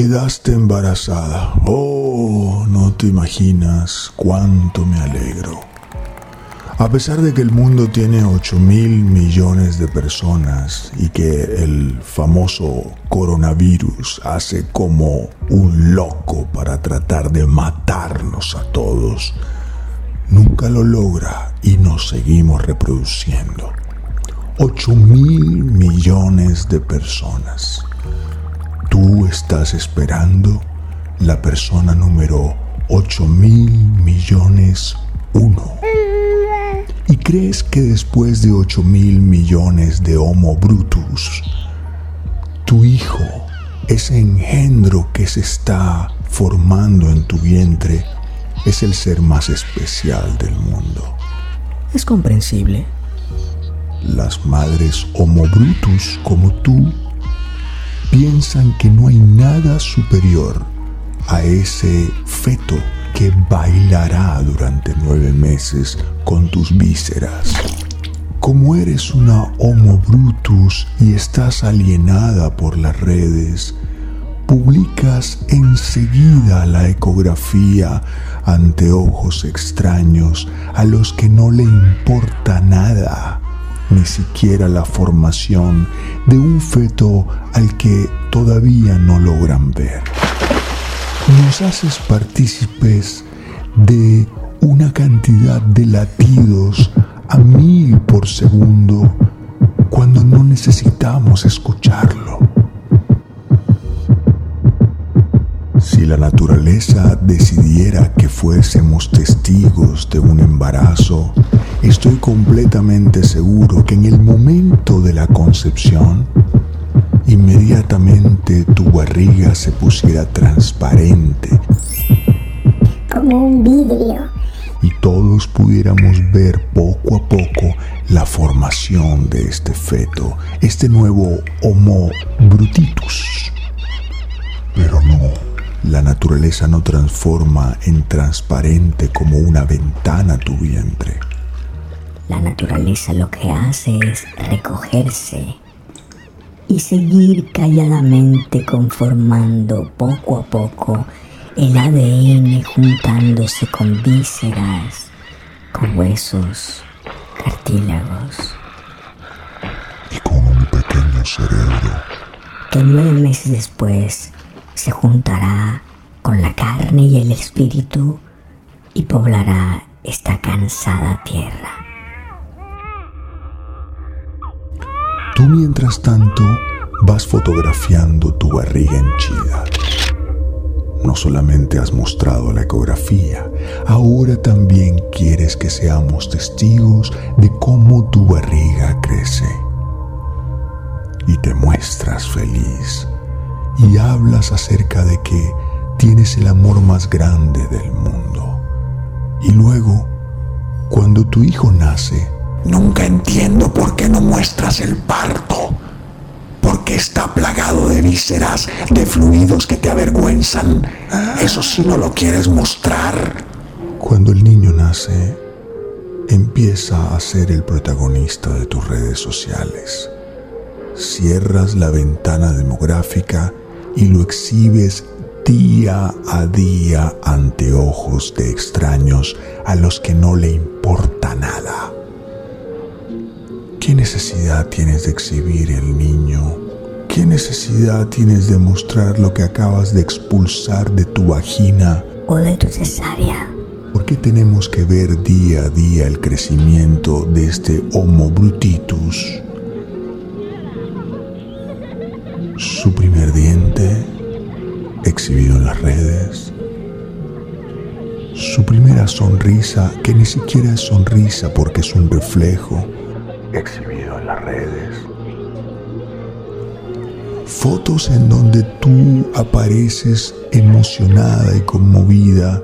Quedaste embarazada. Oh, no te imaginas cuánto me alegro. A pesar de que el mundo tiene 8 mil millones de personas y que el famoso coronavirus hace como un loco para tratar de matarnos a todos, nunca lo logra y nos seguimos reproduciendo. 8 mil millones de personas. Tú estás esperando la persona número 8 mil millones uno. ¿Y crees que después de 8 mil millones de Homo Brutus, tu hijo, ese engendro que se está formando en tu vientre, es el ser más especial del mundo? Es comprensible. Las madres Homo Brutus como tú piensan que no hay nada superior a ese feto que bailará durante nueve meses con tus vísceras. Como eres una Homo Brutus y estás alienada por las redes, publicas enseguida la ecografía ante ojos extraños a los que no le importa nada ni siquiera la formación de un feto al que todavía no logran ver. Nos haces partícipes de una cantidad de latidos a mil por segundo cuando no necesitamos escucharlo. Si la naturaleza decidiera que fuésemos testigos de un embarazo, estoy completamente seguro que en el momento de la concepción, inmediatamente tu barriga se pusiera transparente. Como un vidrio. Y todos pudiéramos ver poco a poco la formación de este feto, este nuevo Homo brutitus. Pero no, la naturaleza no transforma en transparente como una ventana tu vientre. La naturaleza lo que hace es recogerse y seguir calladamente conformando poco a poco el ADN juntándose con vísceras, con huesos, cartílagos. Y con un pequeño cerebro. Que nueve meses después se juntará con la carne y el espíritu y poblará esta cansada tierra. Tú mientras tanto vas fotografiando tu barriga henchida. No solamente has mostrado la ecografía, ahora también quieres que seamos testigos de cómo tu barriga crece. Y te muestras feliz y hablas acerca de que tienes el amor más grande del mundo. Y luego, cuando tu hijo nace, Nunca entiendo por qué no muestras el parto. Porque está plagado de vísceras, de fluidos que te avergüenzan. Eso sí no lo quieres mostrar. Cuando el niño nace, empieza a ser el protagonista de tus redes sociales. Cierras la ventana demográfica y lo exhibes día a día ante ojos de extraños a los que no le importa nada. ¿Qué necesidad tienes de exhibir el niño? ¿Qué necesidad tienes de mostrar lo que acabas de expulsar de tu vagina? O de tu cesárea. ¿Por qué tenemos que ver día a día el crecimiento de este Homo brutitus? Su primer diente, exhibido en las redes. Su primera sonrisa, que ni siquiera es sonrisa porque es un reflejo, exhibido en las redes. Fotos en donde tú apareces emocionada y conmovida,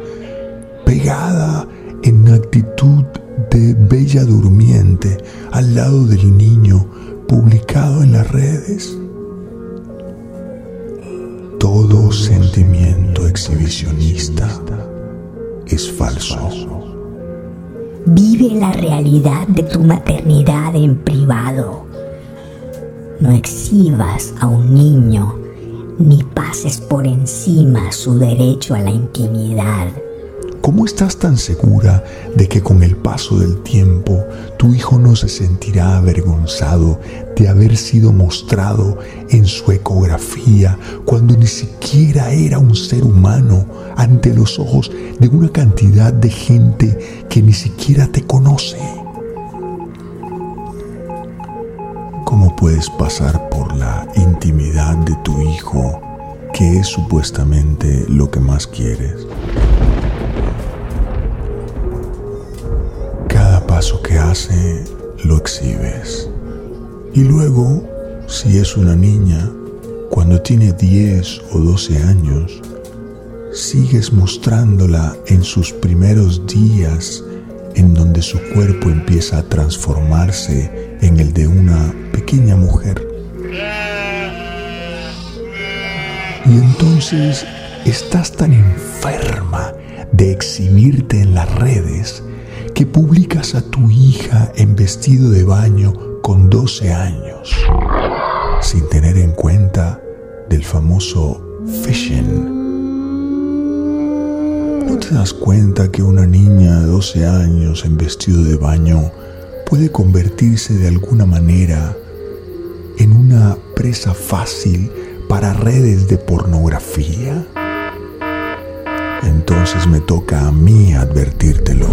pegada en actitud de bella durmiente al lado del niño publicado en las redes. Todo sentimiento exhibicionista es falso. Vive la realidad de tu maternidad en privado. No exhibas a un niño ni pases por encima su derecho a la intimidad. ¿Cómo estás tan segura de que con el paso del tiempo tu hijo no se sentirá avergonzado de haber sido mostrado en su ecografía cuando ni siquiera era un ser humano ante los ojos de una cantidad de gente que ni siquiera te conoce? ¿Cómo puedes pasar por la intimidad de tu hijo, que es supuestamente lo que más quieres? Paso que hace lo exhibes. Y luego, si es una niña, cuando tiene 10 o 12 años, sigues mostrándola en sus primeros días en donde su cuerpo empieza a transformarse en el de una pequeña mujer. Y entonces estás tan enferma de exhibirte en las redes que publicas a tu hija en vestido de baño con 12 años, sin tener en cuenta del famoso fashion. ¿No te das cuenta que una niña de 12 años en vestido de baño puede convertirse de alguna manera en una presa fácil para redes de pornografía? Entonces me toca a mí advertírtelo.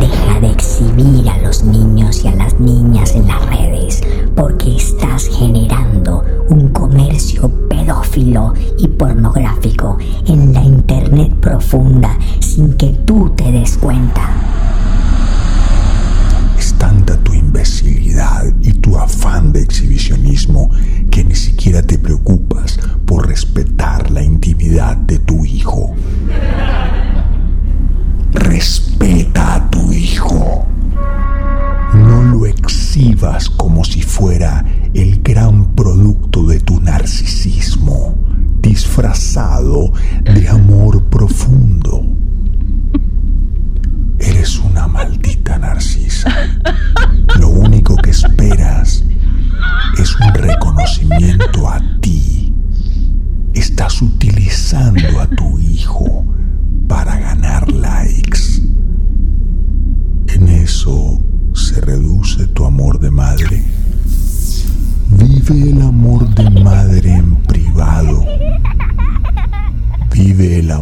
Deja de exhibir a los niños y a las niñas en las redes porque estás generando un comercio pedófilo y pornográfico en la internet profunda sin que tú te des cuenta. Es tanta tu imbecilidad y tu afán de exhibicionismo que ni siquiera te preocupas disfrazado de amor profundo. Eres una maldita narcisa. Lo único que esperas es un reconocimiento a ti. Estás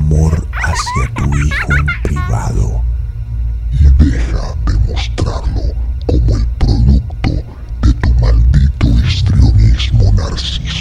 amor hacia tu hijo en privado. Y deja de mostrarlo como el producto de tu maldito histrionismo narciso.